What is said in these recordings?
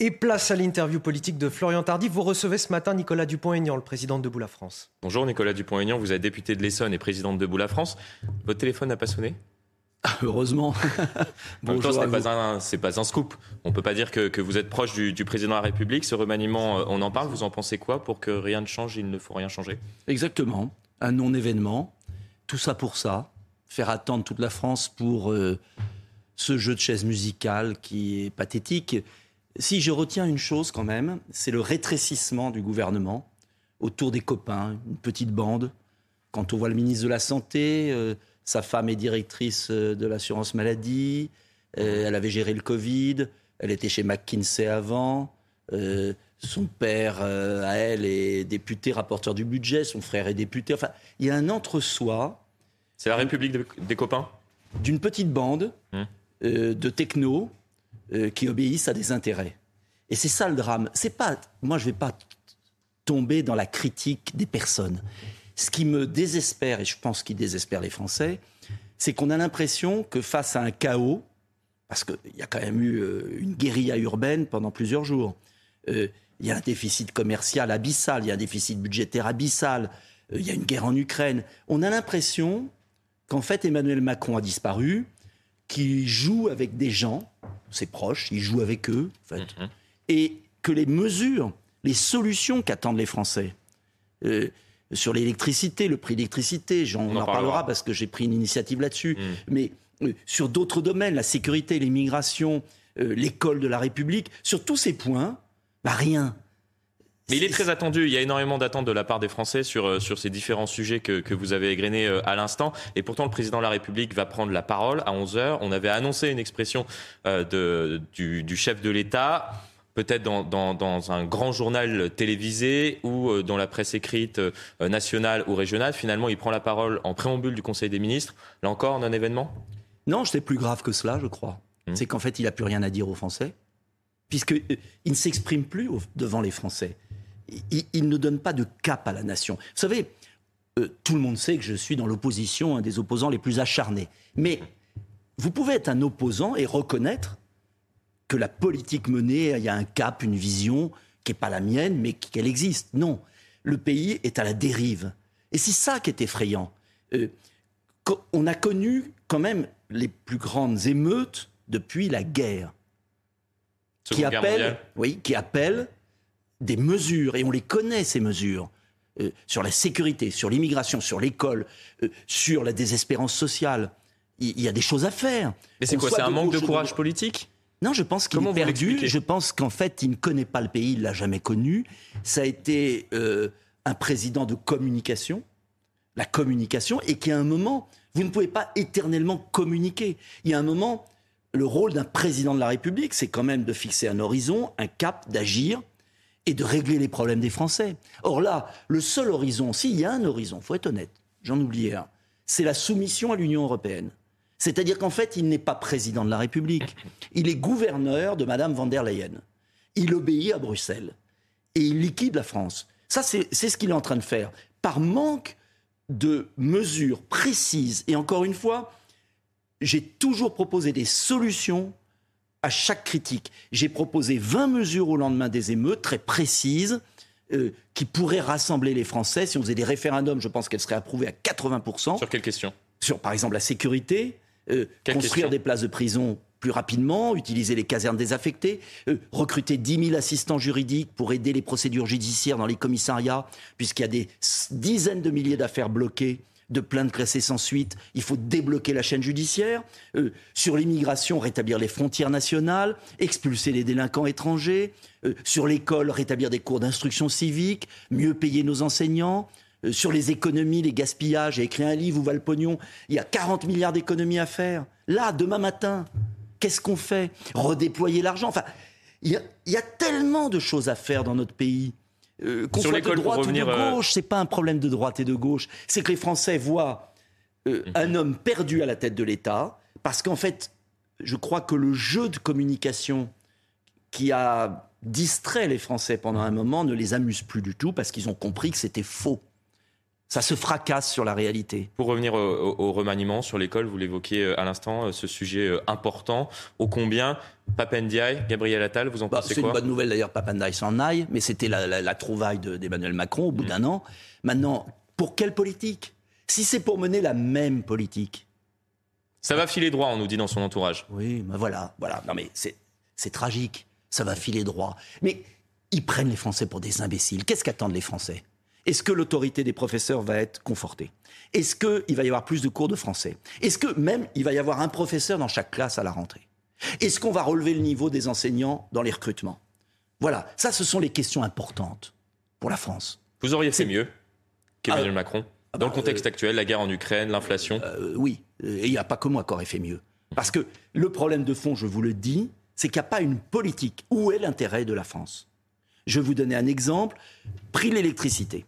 Et place à l'interview politique de Florian Tardif. Vous recevez ce matin Nicolas Dupont-Aignan, le président de Debout la France. Bonjour Nicolas Dupont-Aignan, vous êtes député de l'Essonne et président de Debout la France. Votre téléphone n'a pas sonné? Ah, heureusement. Bonjour. Ce n'est pas, un, pas un scoop. On ne peut pas dire que, que vous êtes proche du, du, président de la République. Ce remaniement, euh, on en parle. Vous en pensez quoi? Pour que rien ne change, il ne faut rien changer? Exactement. Un non-événement. Tout ça pour ça. Faire attendre toute la France pour euh, ce jeu de chaise musicale qui est pathétique. Si je retiens une chose quand même, c'est le rétrécissement du gouvernement autour des copains, une petite bande. Quand on voit le ministre de la Santé, euh, sa femme est directrice euh, de l'assurance maladie, euh, elle avait géré le Covid, elle était chez McKinsey avant, euh, son père à elle est député, rapporteur du budget, son frère est député. Enfin, il y a un entre-soi. C'est la République des copains? D'une petite bande hum. de technos qui obéissent à des intérêts. Et c'est ça le drame. C'est pas, moi, je vais pas tomber dans la critique des personnes. Ce qui me désespère, et je pense qu'il désespère les Français, c'est qu'on a l'impression que face à un chaos, parce qu'il y a quand même eu une guérilla urbaine pendant plusieurs jours, euh, il y a un déficit commercial abyssal, il y a un déficit budgétaire abyssal, euh, il y a une guerre en Ukraine. On a l'impression qu'en fait Emmanuel Macron a disparu, qu'il joue avec des gens, ses proches, il joue avec eux, en fait, mm -hmm. et que les mesures, les solutions qu'attendent les Français, euh, sur l'électricité, le prix de l'électricité, on, on, en parlera, parlera parce que j'ai pris une initiative là-dessus, mm. mais euh, sur d'autres domaines, la sécurité, l'immigration, euh, l'école de la République, sur tous ces points, bah rien. Mais il est très attendu. Il y a énormément d'attentes de la part des Français sur, sur ces différents sujets que, que vous avez égrenés à l'instant. Et pourtant, le président de la République va prendre la parole à 11h. On avait annoncé une expression euh, de, du, du chef de l'État peut-être dans, dans, dans, un grand journal télévisé ou euh, dans la presse écrite euh, nationale ou régionale. Finalement, il prend la parole en préambule du Conseil des ministres. Là encore, un événement? Non, c'est plus grave que cela, je crois. Mmh. C'est qu'en fait, il n'a plus rien à dire aux Français, puisqu'il euh, ne s'exprime plus devant les Français. Il, il, ne donne pas de cap à la nation. Vous savez, euh, tout le monde sait que je suis dans l'opposition, un des opposants les plus acharnés. Mais vous pouvez être un opposant et reconnaître que la politique menée, il y a un cap, une vision qui n'est pas la mienne, mais qu'elle existe. Non, le pays est à la dérive. Et c'est ça qui est effrayant. Euh, on a connu quand même les plus grandes émeutes depuis la guerre. Seconde qui appellent, oui, qui appellent des mesures, et on les connaît ces mesures, euh, sur la sécurité, sur l'immigration, sur l'école, euh, sur la désespérance sociale. Il, il y a des choses à faire. Mais c'est quoi C'est un manque de courage politique? Non, je pense qu'il est perdu. Je pense qu'en fait, il ne connaît pas le pays, il l'a jamais connu. Ça a été euh, un président de communication, la communication, et qu'à un moment, vous ne pouvez pas éternellement communiquer. Il y a un moment, le rôle d'un président de la République, c'est quand même de fixer un horizon, un cap, d'agir et de régler les problèmes des Français. Or là, le seul horizon, s'il y a un horizon, faut être honnête, j'en oubliais un, c'est la soumission à l'Union européenne. C'est-à-dire qu'en fait, il n'est pas président de la République. Il est gouverneur de Madame van der Leyen. Il obéit à Bruxelles. Et il liquide la France. Ça, c'est ce qu'il est en train de faire. Par manque de mesures précises. Et encore une fois, j'ai toujours proposé des solutions à chaque critique. J'ai proposé 20 mesures au lendemain des émeutes, très précises, euh, qui pourraient rassembler les Français. Si on faisait des référendums, je pense qu'elles seraient approuvées à 80%. Sur quelle question? Sur, par exemple, la sécurité, euh, construire des places de prison plus rapidement, utiliser les casernes désaffectées, euh, recruter 10 000 assistants juridiques pour aider les procédures judiciaires dans les commissariats, puisqu'il y a des dizaines de milliers d'affaires bloquées de plaintes classées sans suite, il faut débloquer la chaîne judiciaire. Euh, sur l'immigration, rétablir les frontières nationales, expulser les délinquants étrangers. Euh, sur l'école, rétablir des cours d'instruction civique, mieux payer nos enseignants. Euh, sur les économies, les gaspillages, j'ai écrit un livre où va le pognon? Il y a 40 milliards d'économies à faire. Là, demain matin, Qu'est-ce qu'on fait? Redéployer l'argent. Enfin, il y, a tellement de choses à faire dans notre pays. Euh, qu'on soit de droite ou de euh, gauche, c'est pas un problème de droite et de gauche. C'est que les Français voient euh, mhm. un homme perdu à la tête de l'État, parce qu'en fait, je crois que le jeu de communication qui a distrait les Français pendant un moment ne les amuse plus du tout, parce qu'ils ont compris que c'était faux ça se fracasse sur la réalité. Pour revenir au, remaniement sur l'école, vous l'évoquiez euh, à l'instant, euh, ce sujet euh, important. Ô combien Papendiaï, Gabriel Attal, vous en bah, pensez quoi C'est une bonne nouvelle d'ailleurs, Papendiaï s'en aille, mais c'était la, trouvaille d'Emmanuel Macron au bout d'un an. Maintenant, pour quelle politique? Si c'est pour mener la même politique. Ça va filer droit, on nous dit dans son entourage. Oui, ben voilà, voilà. Non mais c'est tragique, ça va filer droit. Mais ils prennent les Français pour des imbéciles. Qu'est-ce qu'attendent les Français? Est-ce que l'autorité des professeurs va être confortée? Est-ce qu'il va y avoir plus de cours de français? Est-ce que même il va y avoir un professeur dans chaque classe à la rentrée? Est-ce qu'on va relever le niveau des enseignants dans les recrutements? Voilà, ça ce sont les questions importantes pour la France. Vous auriez fait mieux qu'Emmanuel ah, Macron ah dans le bah, contexte euh, actuel, la guerre en Ukraine, l'inflation? euh, Oui, et il n'y a pas que moi qui aurait fait mieux. Parce que le problème de fond, je vous le dis, c'est qu'il n'y a pas une politique. Où est l'intérêt de la France? Je vais vous donner un exemple. Prix l'électricité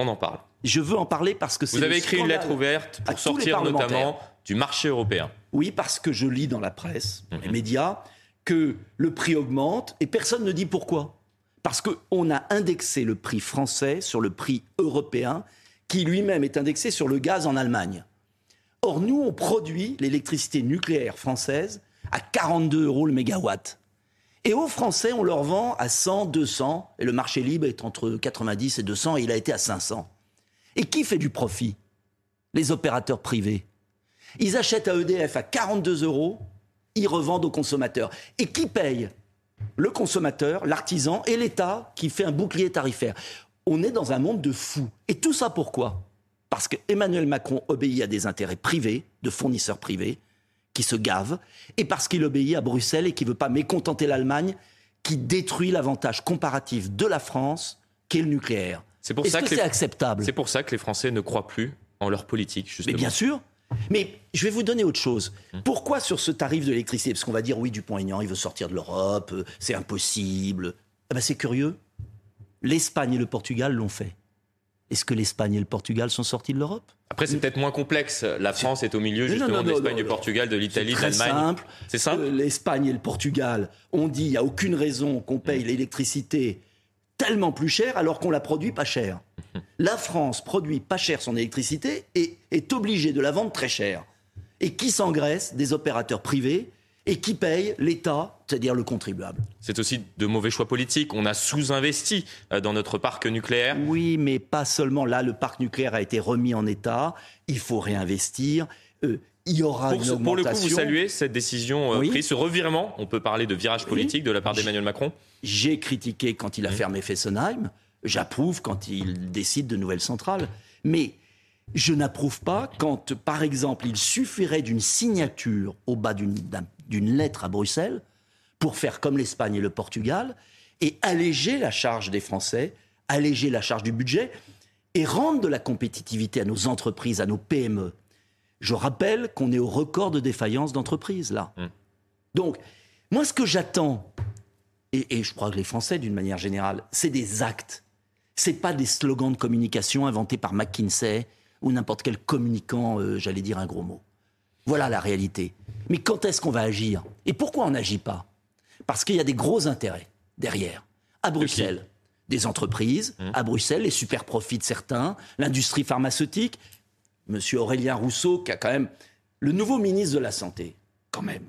on en parle. Je veux en parler parce que c'est. Vous avez écrit une lettre ouverte pour sortir notamment du marché européen. Oui, parce que je lis dans la presse, dans les mhm. médias, que le prix augmente et personne ne dit pourquoi. Parce qu'on a indexé le prix français sur le prix européen, qui lui-même est indexé sur le gaz en Allemagne. Or, nous, on produit l'électricité nucléaire française à 42 euros le mégawatt. Et aux Français, on leur vend à 100, 200, et le marché libre est entre 90 et 200, et il a été à 500. Et qui fait du profit? Les opérateurs privés. Ils achètent à EDF à 42 euros, ils revendent aux consommateurs. Et qui paye? Le consommateur, l'artisan et l'État qui fait un bouclier tarifaire. On est dans un monde de fous. Et tout ça pourquoi? Parce que Emmanuel Macron obéit à des intérêts privés, de fournisseurs privés, qui se gave, et parce qu'il obéit à Bruxelles et qui ne veut pas mécontenter l'Allemagne, qui détruit l'avantage comparatif de la France, qui est le nucléaire. C'est pour ça que, c'est acceptable? C'est pour ça que les Français ne croient plus en leur politique, justement. Mais bien sûr. Mais je vais vous donner autre chose. Hum. Pourquoi sur ce tarif de l'électricité Parce qu'on va dire oui, Dupont-Aignan, il veut sortir de l'Europe, euh, c'est impossible. Eh ben, c'est curieux. L'Espagne et le Portugal l'ont fait. Est-ce que l'Espagne et le Portugal sont sortis de l'Europe? Après, c'est peut-être moins complexe. La France est au milieu justement de l'Espagne, du Portugal, de l'Italie, de l'Allemagne. C'est simple. Euh, L'Espagne et le Portugal ont dit il n'y a aucune raison qu'on paye mm. l'électricité tellement plus cher alors qu'on la produit pas cher. La France produit pas cher son électricité et est obligée de la vendre très cher. Et qui s'engraisse Des opérateurs privés et qui paye l'État, c'est-à-dire le contribuable. C'est aussi de mauvais choix politiques. On a sous-investi euh, dans notre parc nucléaire. Oui, mais pas seulement. Là, le parc nucléaire a été remis en état. Il faut réinvestir. Euh, il y aura pour, une augmentation. Pour le coup, vous saluez cette décision euh, prise, ce revirement, on peut parler de virage politique de la part d'Emmanuel Macron J'ai critiqué quand il a fermé Fessenheim. J'approuve quand il décide de nouvelles centrales. Mais je n'approuve pas quand, par exemple, il suffirait d'une signature au bas d'une lettre à Bruxelles pour faire comme l'Espagne et le Portugal et alléger la charge des Français, alléger la charge du budget et rendre de la compétitivité à nos entreprises, à nos PME. Je rappelle qu'on est au record de défaillance d'entreprises, là. Mmh. Donc, moi, ce que j'attends, et, et, je crois que les Français, d'une manière générale, c'est des actes. C'est pas des slogans de communication inventés par McKinsey ou n'importe quel communicant, euh, j'allais dire un gros mot. Voilà la réalité. Mais quand est-ce qu'on va agir? Et pourquoi on n'agit pas? Parce qu'il y a des gros intérêts derrière. À Bruxelles, des entreprises, mmh. à Bruxelles, les super profits de certains, l'industrie pharmaceutique. Monsieur Aurélien Rousseau, qui a quand même le nouveau ministre de la Santé, quand même.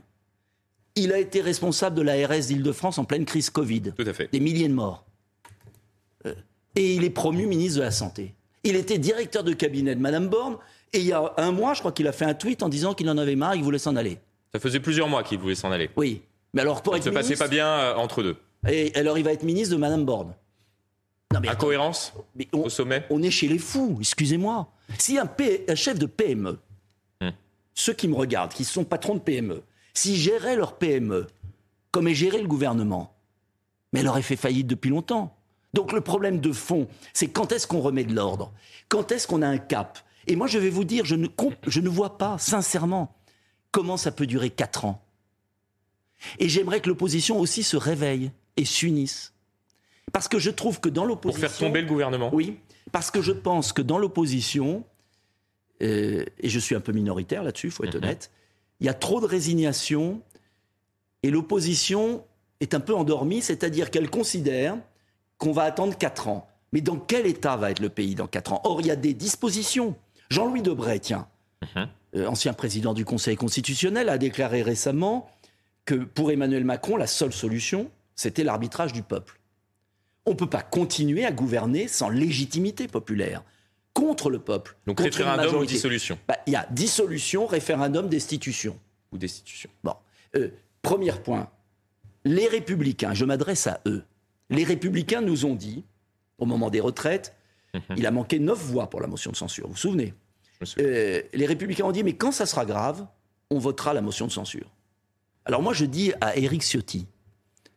Il a été responsable de l'ARS d'Île-de-France en pleine crise Covid. Tout à fait. Des milliers de morts. Euh, et il est promu ministre de la Santé. Il était directeur de cabinet de Madame Borne. Et il y a un mois, je crois qu'il a fait un tweet en disant qu'il en avait marre, qu'il voulait s'en aller. Ça faisait plusieurs mois qu'il voulait s'en aller. Oui. Mais alors pour Ça ne se passait pas bien euh, entre deux. Et alors il va être ministre de Madame Borne. Non, mais Incohérence au sommet On est chez les fous, excusez-moi. Si un, chef de PME, hmm. ceux qui me regardent, qui sont patrons de PME, s'ils géraient leur PME comme est géré le gouvernement, mais elle aurait fait faillite depuis longtemps. Donc le problème de fond, c'est quand est-ce qu'on remet de l'ordre? Quand est-ce qu'on a un cap? Et moi, je vais vous dire, je ne, je ne vois pas, sincèrement, comment ça peut durer quatre ans. Et j'aimerais que l'opposition aussi se réveille et s'unisse. Parce que je trouve que dans l'opposition... Pour faire tomber le gouvernement Oui, parce que je pense que dans l'opposition, euh, et je suis un peu minoritaire là-dessus, il faut être Mhm. honnête, il y a trop de résignation et l'opposition est un peu endormie, c'est-à-dire qu'elle considère qu'on va attendre 4 ans. Mais dans quel état va être le pays dans 4 ans? Or, il y a des dispositions. Jean-Louis Debray, tiens, Mhm. euh, ancien président du Conseil constitutionnel, a déclaré récemment que pour Emmanuel Macron, la seule solution, c'était l'arbitrage du peuple. On ne peut pas continuer à gouverner sans légitimité populaire, contre le peuple. Donc référendum ou dissolution? Bah, Il y a dissolution, référendum, destitution. ou destitution. Bon, euh, premier point. Les républicains, je m'adresse à eux. Les républicains nous ont dit, au moment des retraites, Mhm. il a manqué neuf voix pour la motion de censure. Vous vous souvenez? Euh, Les républicains ont dit, mais quand ça sera grave, on votera la motion de censure. Alors moi, je dis à Éric Ciotti,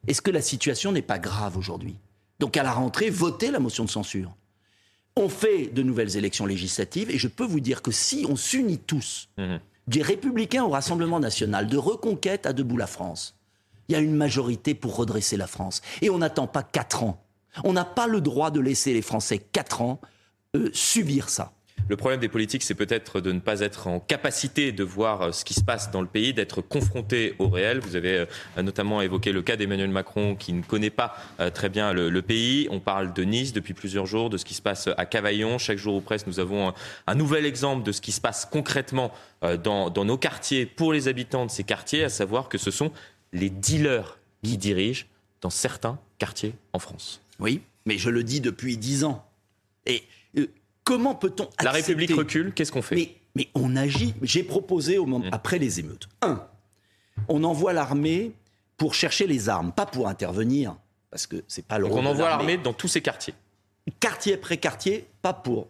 est-ce que la situation n'est pas grave aujourd'hui? Donc à la rentrée, votez la motion de censure. On fait de nouvelles élections législatives et je peux vous dire que si on s'unit tous, Mhm. des républicains au Rassemblement national, de reconquête à debout la France, il y a une majorité pour redresser la France. Et on n'attend pas quatre ans. On n'a pas le droit de laisser les Français quatre ans euh, subir ça. Le problème des politiques, c'est peut-être de ne pas être en capacité de voir euh, ce qui se passe dans le pays, d'être confronté au réel. Vous avez euh, notamment évoqué le cas d'Emmanuel Macron qui ne connaît pas euh, très bien le, pays. On parle de Nice depuis plusieurs jours, de ce qui se passe à Cavaillon. Chaque jour ou presque, nous avons un, nouvel exemple de ce qui se passe concrètement dans, dans nos quartiers pour les habitants de ces quartiers, à savoir que ce sont les dealers qui dirigent dans certains quartiers en France. Oui, mais je le dis depuis dix ans. Et comment peut-on La accepter- République recule, qu'est-ce qu'on fait Mais, mais on agit. J'ai proposé au moment, Mmh. après les émeutes. Un, on envoie l'armée pour chercher les armes, pas pour intervenir, parce que c'est pas le rôle on envoie l'armée dans tous ces quartiers. quartier après quartier, pas pour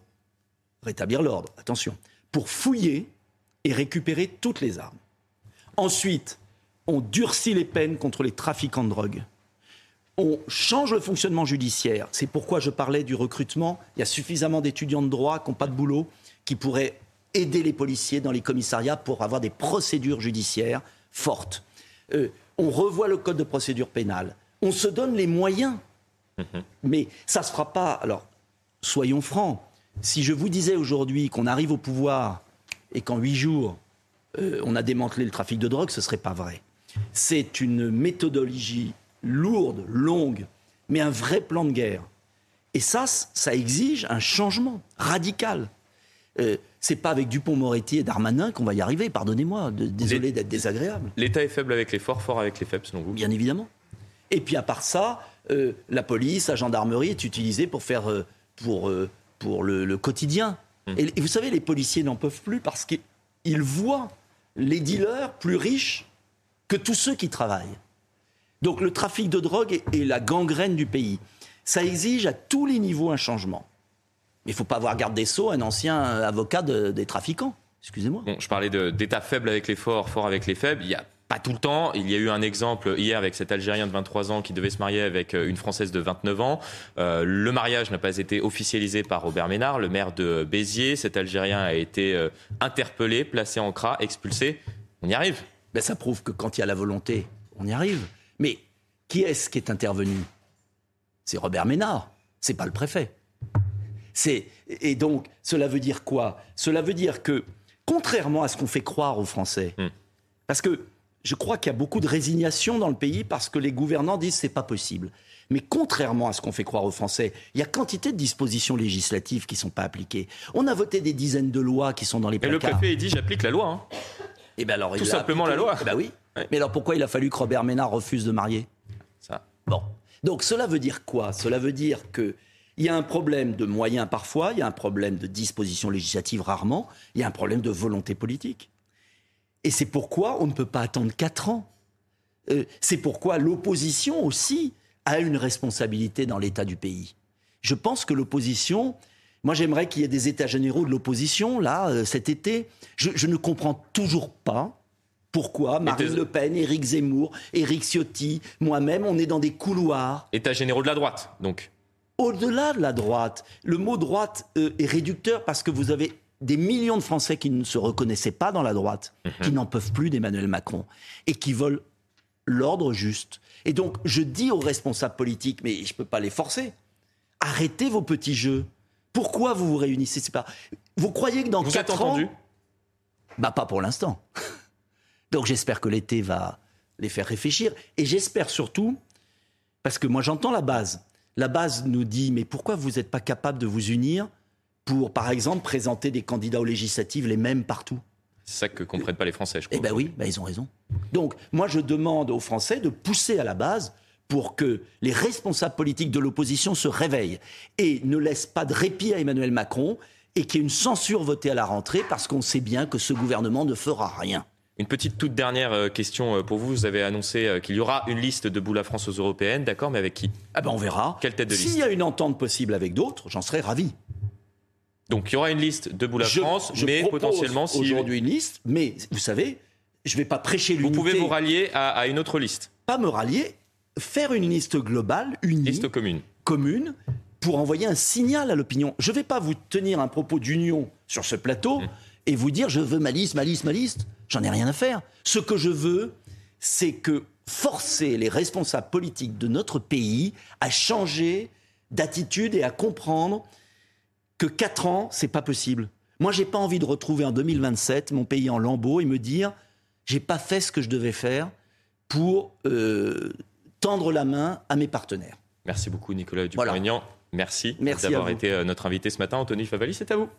rétablir l'ordre, attention, pour fouiller et récupérer toutes les armes. Ensuite, on durcit les peines contre les trafiquants de drogue. On change le fonctionnement judiciaire. C'est pourquoi je parlais du recrutement. Il y a suffisamment d'étudiants de droit qui n'ont pas de boulot, qui pourraient aider les policiers dans les commissariats pour avoir des procédures judiciaires fortes. Euh, on revoit le code de procédure pénale. On se donne les moyens. Mais ça ne se fera pas. Alors, soyons francs. Si je vous disais aujourd'hui qu'on arrive au pouvoir et qu'en huit jours, euh, on a démantelé le trafic de drogue, ce ne serait pas vrai. C'est une méthodologie lourde, longue, mais un vrai plan de guerre. Et ça, ça exige un changement radical. Euh, c'est pas avec Dupont-Moretti et Darmanin qu'on va y arriver, pardonnez-moi, de- désolé d'être désagréable, L'État est faible avec les forts, fort avec les faibles, selon vous? Bien évidemment. Et puis à part ça, euh, la police, la gendarmerie est utilisée pour faire euh, pour, euh, pour le, le quotidien. Et, et vous savez, les policiers n'en peuvent plus parce qu'ils voient les dealers plus riches que tous ceux qui travaillent. Donc le trafic de drogue est, est la gangrène du pays. Ça exige à tous les niveaux un changement. Mais il ne faut pas avoir garde des sceaux un ancien avocat de- des trafiquants. Excusez-moi. Bon, je parlais d'État faible avec les forts, fort avec les faibles. Il y a pas tout le temps. Il y a eu un exemple hier avec cet Algérien de 23 ans qui devait se marier avec euh, une Française de 29 ans. Euh, le mariage n'a pas été officialisé par Robert Ménard, le maire de Béziers. Cet Algérien a été euh, interpellé, placé en CRA, expulsé. On y arrive. Ben, ça prouve que quand il y a la volonté, on y arrive. Mais qui est-ce qui est intervenu? C'est Robert Ménard, c'est pas le préfet. C'est et donc cela veut dire quoi? Cela veut dire que contrairement à ce qu'on fait croire aux Français, Hmm. parce que je crois qu'il y a beaucoup de résignation dans le pays parce que les gouvernants disent c'est pas possible. Mais contrairement à ce qu'on fait croire aux Français, il y a quantité de dispositions législatives qui sont pas appliquées. On a voté des dizaines de lois qui sont dans les Et le placards. préfet, il dit j'applique la loi. hein. Eh ben alors, Tout simplement la loi. Eh ben oui. Ouais. Mais alors pourquoi il a fallu que Robert Ménard refuse de marier Ça. Bon. Donc cela veut dire quoi? Cela veut dire que il y a un problème de moyens parfois, il y a un problème de dispositions législatives rarement, il y a un problème de volonté politique. Et c'est pourquoi on ne peut pas attendre quatre ans. Euh, c'est pourquoi l'opposition aussi a une responsabilité dans l'état du pays. Je pense que l'opposition, moi j'aimerais qu'il y ait des états généraux de l'opposition là euh, cet été. Je, je ne comprends toujours pas pourquoi Marine Le Pen, Éric Zemmour, Éric Ciotti, moi-même, on est dans des couloirs État généraux de la droite, donc. au-delà de la droite. Le mot droite euh, est réducteur parce que vous avez des millions de Français qui ne se reconnaissaient pas dans la droite, qui n'en peuvent plus d'Emmanuel Macron et qui veulent l'ordre juste. Et donc, je dis aux responsables politiques, mais je ne peux pas les forcer, arrêtez vos petits jeux. Pourquoi vous vous réunissez? Pas... Vous croyez que dans vous 4 êtes ans... entendu Bah pas pour l'instant. Donc j'espère que l'été va les faire réfléchir. Et j'espère surtout, parce que moi j'entends la base, la base nous dit, mais pourquoi vous n'êtes pas capable de vous unir pour, par exemple, présenter des candidats aux législatives les mêmes partout? C'est ça que comprennent pas les Français, je crois. Eh bien oui, ben ils ont raison. Donc moi je demande aux Français de pousser à la base pour que les responsables politiques de l'opposition se réveillent et ne laissent pas de répit à Emmanuel Macron et qu'il y ait une censure votée à la rentrée parce qu'on sait bien que ce gouvernement ne fera rien. Une petite toute dernière euh, question euh, pour vous. Vous avez annoncé euh, qu'il y aura une liste de la France aux européennes, d'accord, mais avec qui? Ah ben on verra. Quelle tête de liste S'il y a une entente possible avec d'autres, j'en serais ravi. Donc il y aura une liste de la France, je mais potentiellement si aujourd'hui une liste, mais vous savez, je ne vais pas prêcher vous l'unité. pouvez vous rallier à, à une autre liste, pas me rallier, faire une liste globale, unie, liste commune. commune, pour envoyer un signal à l'opinion. Je ne vais pas vous tenir un propos d'union sur ce plateau Mmh. Et vous dire je veux ma liste, ma liste, ma liste. J'en ai rien à faire. Ce que je veux, c'est que forcer les responsables politiques de notre pays à changer d'attitude et à comprendre que 4 ans, c'est pas possible. Moi, j'ai pas envie de retrouver en 2027 mon pays en lambeaux et me dire j'ai pas fait ce que je devais faire pour euh, tendre la main à mes partenaires. Merci beaucoup Nicolas Voilà. Dupont-Aignan. Merci, Merci d'avoir été euh, notre invité ce matin. Anthony Favali, c'est à vous.